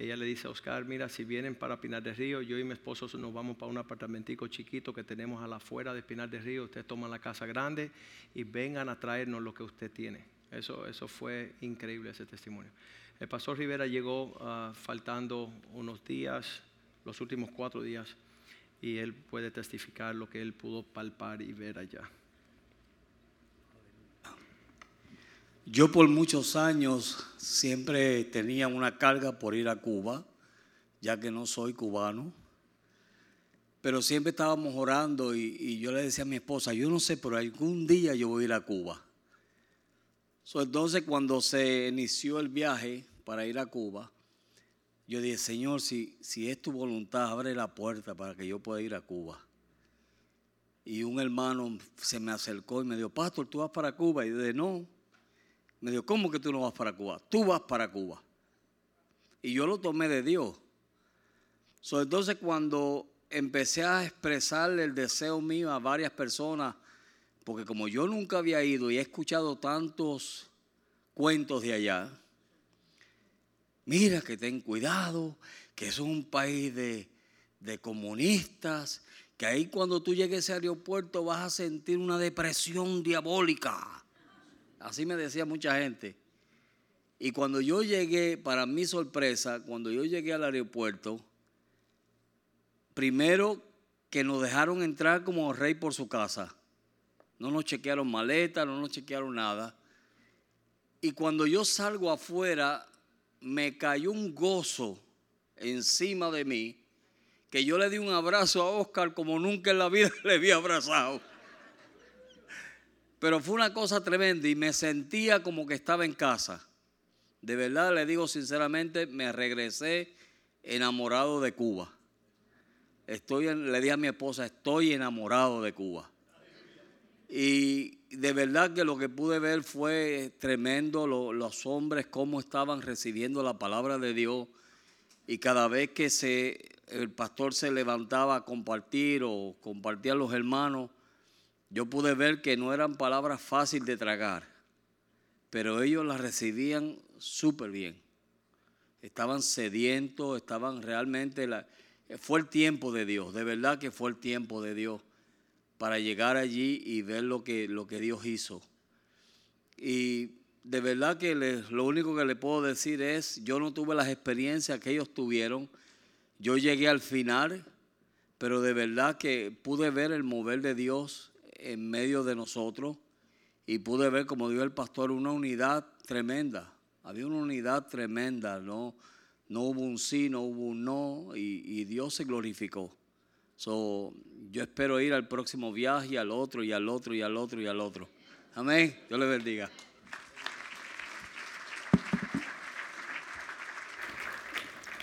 ella le dice a Oscar, mira, si vienen para Pinar del Río, yo y mi esposo nos vamos para un apartamentico chiquito que tenemos a la afuera de Pinar del Río, ustedes toman la casa grande y vengan a traernos lo que usted tiene. Eso, eso fue increíble ese testimonio. El pastor Rivera llegó ah, faltando unos días, los últimos cuatro días, y él puede testificar lo que él pudo palpar y ver allá. Yo por muchos años siempre tenía una carga por ir a Cuba, ya que no soy cubano. Pero siempre estábamos orando y, yo le decía a mi esposa, yo no sé, pero algún día yo voy a ir a Cuba. entonces cuando se inició el viaje para ir a Cuba, yo dije, Señor, si, si es tu voluntad, abre la puerta para que yo pueda ir a Cuba. Y un hermano se me acercó y me dijo, Pastor, ¿tú vas para Cuba? Y yo dije, no, me dijo, ¿cómo que tú no vas para Cuba? Tú vas para Cuba. Y yo lo tomé de Dios. entonces cuando empecé a expresarle el deseo mío a varias personas, porque como yo nunca había ido y he escuchado tantos cuentos de allá, mira que ten cuidado, que es un país de, de comunistas, que ahí cuando tú llegues a ese aeropuerto vas a sentir una depresión diabólica. Así me decía mucha gente. Y cuando yo llegué, para mi sorpresa, cuando yo llegué al aeropuerto, primero que nos dejaron entrar como rey por su casa. No nos chequearon maletas, no nos chequearon nada. Y cuando yo salgo afuera, me cayó un gozo encima de mí, que yo le di un abrazo a Oscar como nunca en la vida le había abrazado. Pero fue una cosa tremenda y me sentía como que estaba en casa. De verdad le digo sinceramente, me regresé enamorado de Cuba. Estoy, le dije a mi esposa, estoy enamorado de Cuba. Y de verdad que lo que pude ver fue tremendo, los hombres cómo estaban recibiendo la palabra de Dios. Y cada vez que se, el pastor se levantaba a compartir o compartía a los hermanos, yo pude ver que no eran palabras fáciles de tragar, pero ellos las recibían súper bien. Estaban sedientos, estaban realmente... fue el tiempo de Dios, de verdad que fue el tiempo de Dios para llegar allí y ver lo que, lo que Dios hizo. Y de verdad que lo único que le puedo decir es, yo no tuve las experiencias que ellos tuvieron, yo llegué al final, pero de verdad que pude ver el mover de Dios en medio de nosotros y pude ver, como dijo el pastor, una unidad tremenda. Había una unidad tremenda, ¿no? No hubo un sí, no hubo un no, y, Dios se glorificó. So, yo espero ir al próximo viaje, al otro, y al otro, y al otro, y al otro. Amén. Dios le bendiga.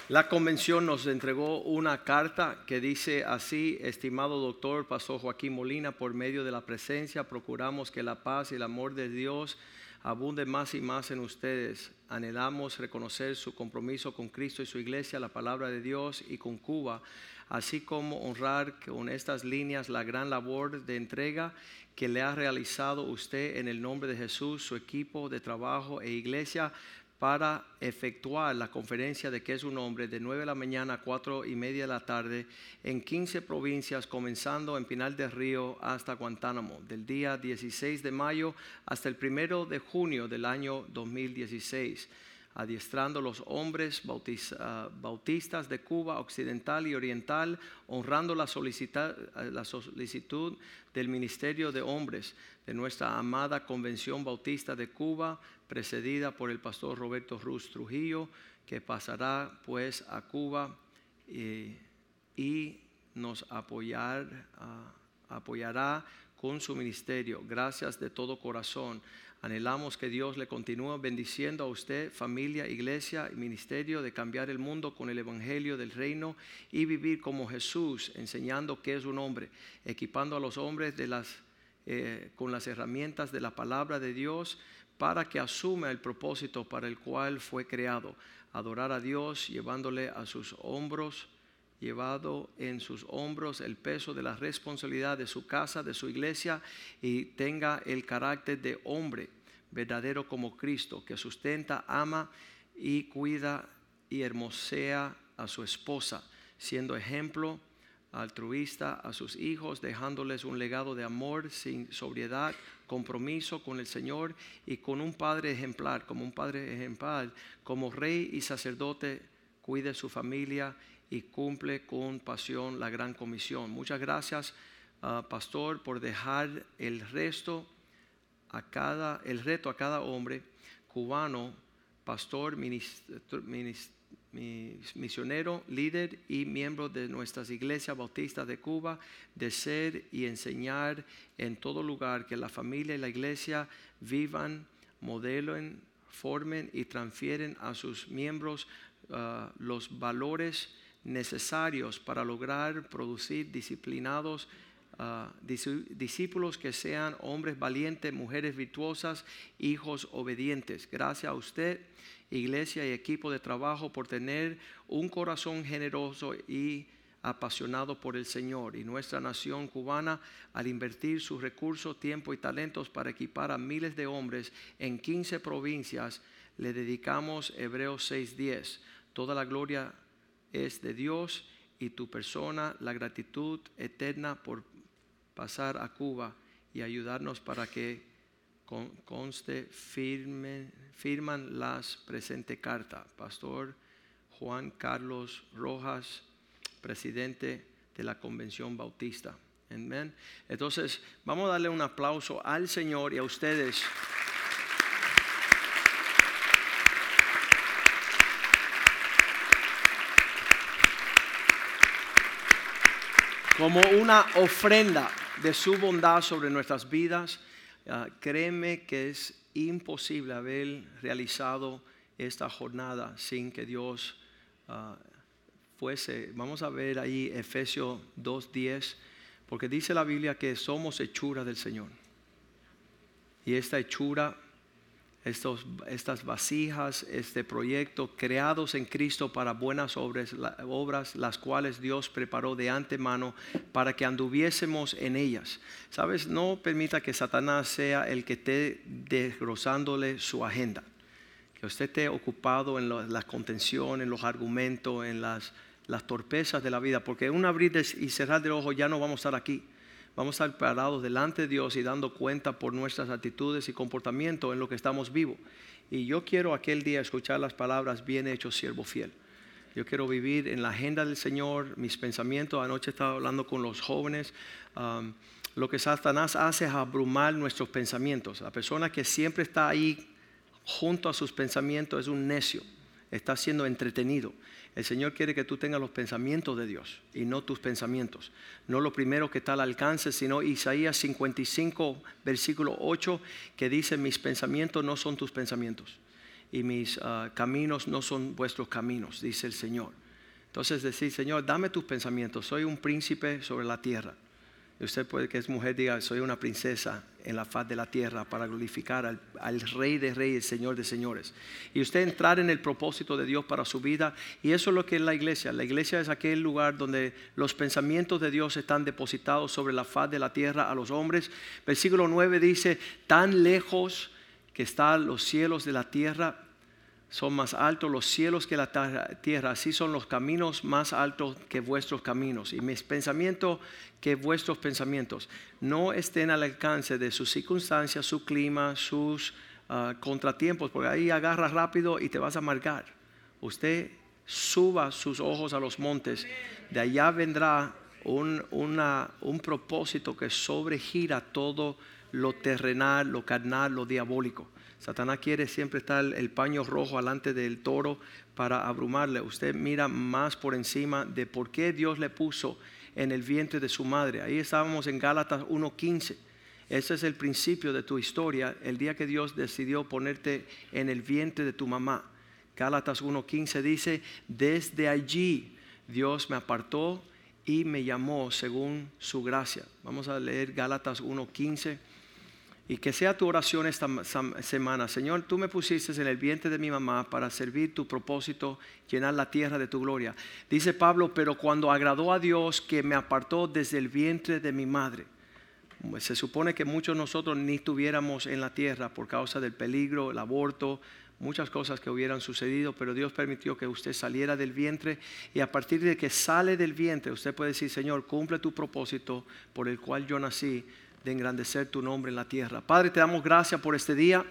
La convención nos entregó una carta que dice así, estimado doctor Pastor Joaquín Molina, por medio de la presencia procuramos que la paz y el amor de Dios abunde más y más en ustedes. Anhelamos reconocer su compromiso con Cristo y su iglesia, la palabra de Dios y con Cuba, así como honrar con estas líneas la gran labor de entrega que le ha realizado usted en el nombre de Jesús, su equipo de trabajo e iglesia para efectuar la conferencia de que es un hombre de 9 de la mañana a 4 y media de la tarde en 15 provincias, comenzando en Pinal del Río hasta Guantánamo, del día 16 de mayo hasta el 1 de junio del año 2016 adiestrando los hombres ah, bautistas de Cuba occidental y oriental, honrando la, la solicitud del Ministerio de Hombres de nuestra amada Convención Bautista de Cuba, precedida por el pastor Roberto Ruz Trujillo, que pasará pues a Cuba eh, y nos apoyar, ah, apoyará con su ministerio. Gracias de todo corazón Anhelamos que Dios le continúe bendiciendo a usted, familia, iglesia y ministerio de cambiar el mundo con el Evangelio del Reino y vivir como Jesús, enseñando que es un hombre, equipando a los hombres de las, eh, con las herramientas de la palabra de Dios para que asuma el propósito para el cual fue creado, adorar a Dios llevándole a sus hombros llevado en sus hombros el peso de la responsabilidad de su casa, de su iglesia, y tenga el carácter de hombre verdadero como Cristo, que sustenta, ama y cuida y hermosea a su esposa, siendo ejemplo altruista a sus hijos, dejándoles un legado de amor sin sobriedad, compromiso con el Señor y con un padre ejemplar, como un padre ejemplar, como rey y sacerdote, cuide su familia y cumple con pasión la gran comisión. Muchas gracias, ah, pastor, por dejar el resto a cada, el reto a cada hombre cubano, pastor, misionero, líder y miembro de nuestras iglesias bautistas de Cuba, de ser y enseñar en todo lugar que la familia y la iglesia vivan, modelen, formen y transfieren a sus miembros ah, los valores necesarios para lograr producir disciplinados ah, discípulos que sean hombres valientes, mujeres virtuosas, hijos obedientes. Gracias a usted, iglesia y equipo de trabajo, por tener un corazón generoso y apasionado por el Señor y nuestra nación cubana al invertir sus recursos, tiempo y talentos para equipar a miles de hombres en 15 provincias, le dedicamos Hebreos 6:10. Toda la gloria es de Dios y tu persona la gratitud eterna por pasar a Cuba y ayudarnos para que conste firme, firman las presente carta. Pastor Juan Carlos Rojas, presidente de la Convención Bautista. Entonces, vamos a darle un aplauso al Señor y a ustedes. Como una ofrenda de su bondad sobre nuestras vidas. Ah, créeme que es imposible haber realizado esta jornada sin que Dios ah, fuese. Vamos a ver ahí Efesios 2.10, porque dice la Biblia que somos hechura del Señor. Y esta hechura estos, estas vasijas, este proyecto, creados en Cristo para buenas obras, obras, las cuales Dios preparó de antemano para que anduviésemos en ellas. Sabes, no permita que Satanás sea el que esté desgrosándole su agenda, que usted esté ocupado en la contención, en los argumentos, en las, las torpezas de la vida, porque un abrir y cerrar de ojo ya no vamos a estar aquí vamos a estar parados delante de Dios y dando cuenta por nuestras actitudes y comportamiento en lo que estamos vivos. Y yo quiero aquel día escuchar las palabras, bien hecho, siervo fiel. Yo quiero vivir en la agenda del Señor, mis pensamientos. Anoche estaba hablando con los jóvenes. Um, lo que Satanás hace es abrumar nuestros pensamientos. La persona que siempre está ahí junto a sus pensamientos es un necio, está siendo entretenido. El Señor quiere que tú tengas los pensamientos de Dios y no tus pensamientos. No lo primero que está al alcance, sino Isaías 55, versículo 8, que dice, mis pensamientos no son tus pensamientos y mis ah, caminos no son vuestros caminos, dice el Señor. Entonces decir, Señor, dame tus pensamientos, soy un príncipe sobre la tierra. Usted puede que es mujer diga, soy una princesa en la faz de la tierra para glorificar al, Rey de Reyes, Señor de Señores. Y usted entrar en el propósito de Dios para su vida. Y eso es lo que es la iglesia. La iglesia es aquel lugar donde los pensamientos de Dios están depositados sobre la faz de la tierra a los hombres. Versículo 9 dice, tan lejos que están los cielos de la tierra son más altos los cielos que la tierra, así son los caminos más altos que vuestros caminos, y mis pensamientos que vuestros pensamientos. No estén al alcance de sus circunstancias, su clima, sus ah, contratiempos, porque ahí agarras rápido y te vas a amargar. Usted suba sus ojos a los montes, de allá vendrá un, un propósito que sobregira todo lo terrenal, lo carnal, lo diabólico. Satanás quiere siempre estar el paño rojo delante del toro para abrumarle. Usted mira más por encima de por qué Dios le puso en el vientre de su madre. Ahí estábamos en Gálatas 1.15. Ese es el principio de tu historia, el día que Dios decidió ponerte en el vientre de tu mamá. Gálatas 1.15 dice, desde allí Dios me apartó y me llamó según su gracia. Vamos a leer Gálatas 1.15. Y que sea tu oración esta semana. Señor, tú me pusiste en el vientre de mi mamá para servir tu propósito, llenar la tierra de tu gloria. Dice Pablo, pero cuando agradó a Dios que me apartó desde el vientre de mi madre. Se supone que muchos de nosotros ni estuviéramos en la tierra por causa del peligro, el aborto, muchas cosas que hubieran sucedido, pero Dios permitió que usted saliera del vientre y a partir de que sale del vientre usted puede decir, Señor, cumple tu propósito por el cual yo nací de engrandecer tu nombre en la tierra. Padre, te damos gracias por este día,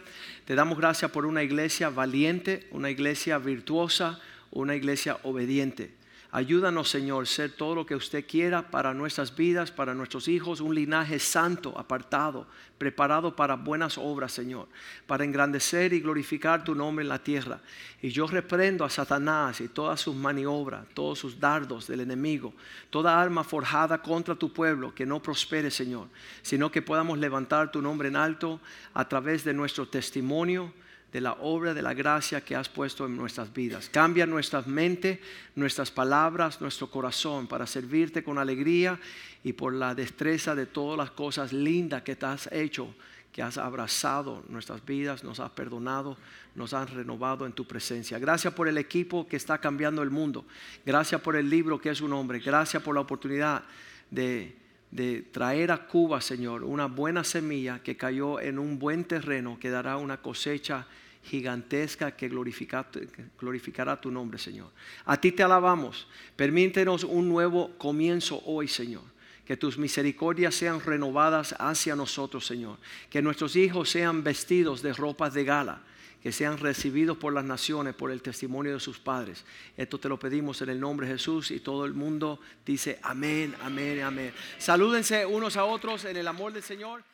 te damos gracias por una iglesia valiente, una iglesia virtuosa, una iglesia obediente. Ayúdanos, Señor, ser todo lo que usted quiera para nuestras vidas, para nuestros hijos, un linaje santo, apartado, preparado para buenas obras, Señor, para engrandecer y glorificar tu nombre en la tierra. Y yo reprendo a Satanás y todas sus maniobras, todos sus dardos del enemigo, toda arma forjada contra tu pueblo, que no prospere, Señor, sino que podamos levantar tu nombre en alto a través de nuestro testimonio de la obra de la gracia que has puesto en nuestras vidas. Cambia nuestra mente, nuestras palabras, nuestro corazón para servirte con alegría y por la destreza de todas las cosas lindas que te has hecho, que has abrazado nuestras vidas, nos has perdonado, nos has renovado en tu presencia. Gracias por el equipo que está cambiando el mundo. Gracias por el libro que es un hombre. Gracias por la oportunidad de de traer a Cuba, Señor, una buena semilla que cayó en un buen terreno que dará una cosecha gigantesca que glorificará tu nombre, Señor. A ti te alabamos. Permítenos un nuevo comienzo hoy, Señor. Que tus misericordias sean renovadas hacia nosotros, Señor. Que nuestros hijos sean vestidos de ropas de gala que sean recibidos por las naciones por el testimonio de sus padres. Esto te lo pedimos en el nombre de Jesús y todo el mundo dice amén, amén, amén. Salúdense unos a otros en el amor del Señor.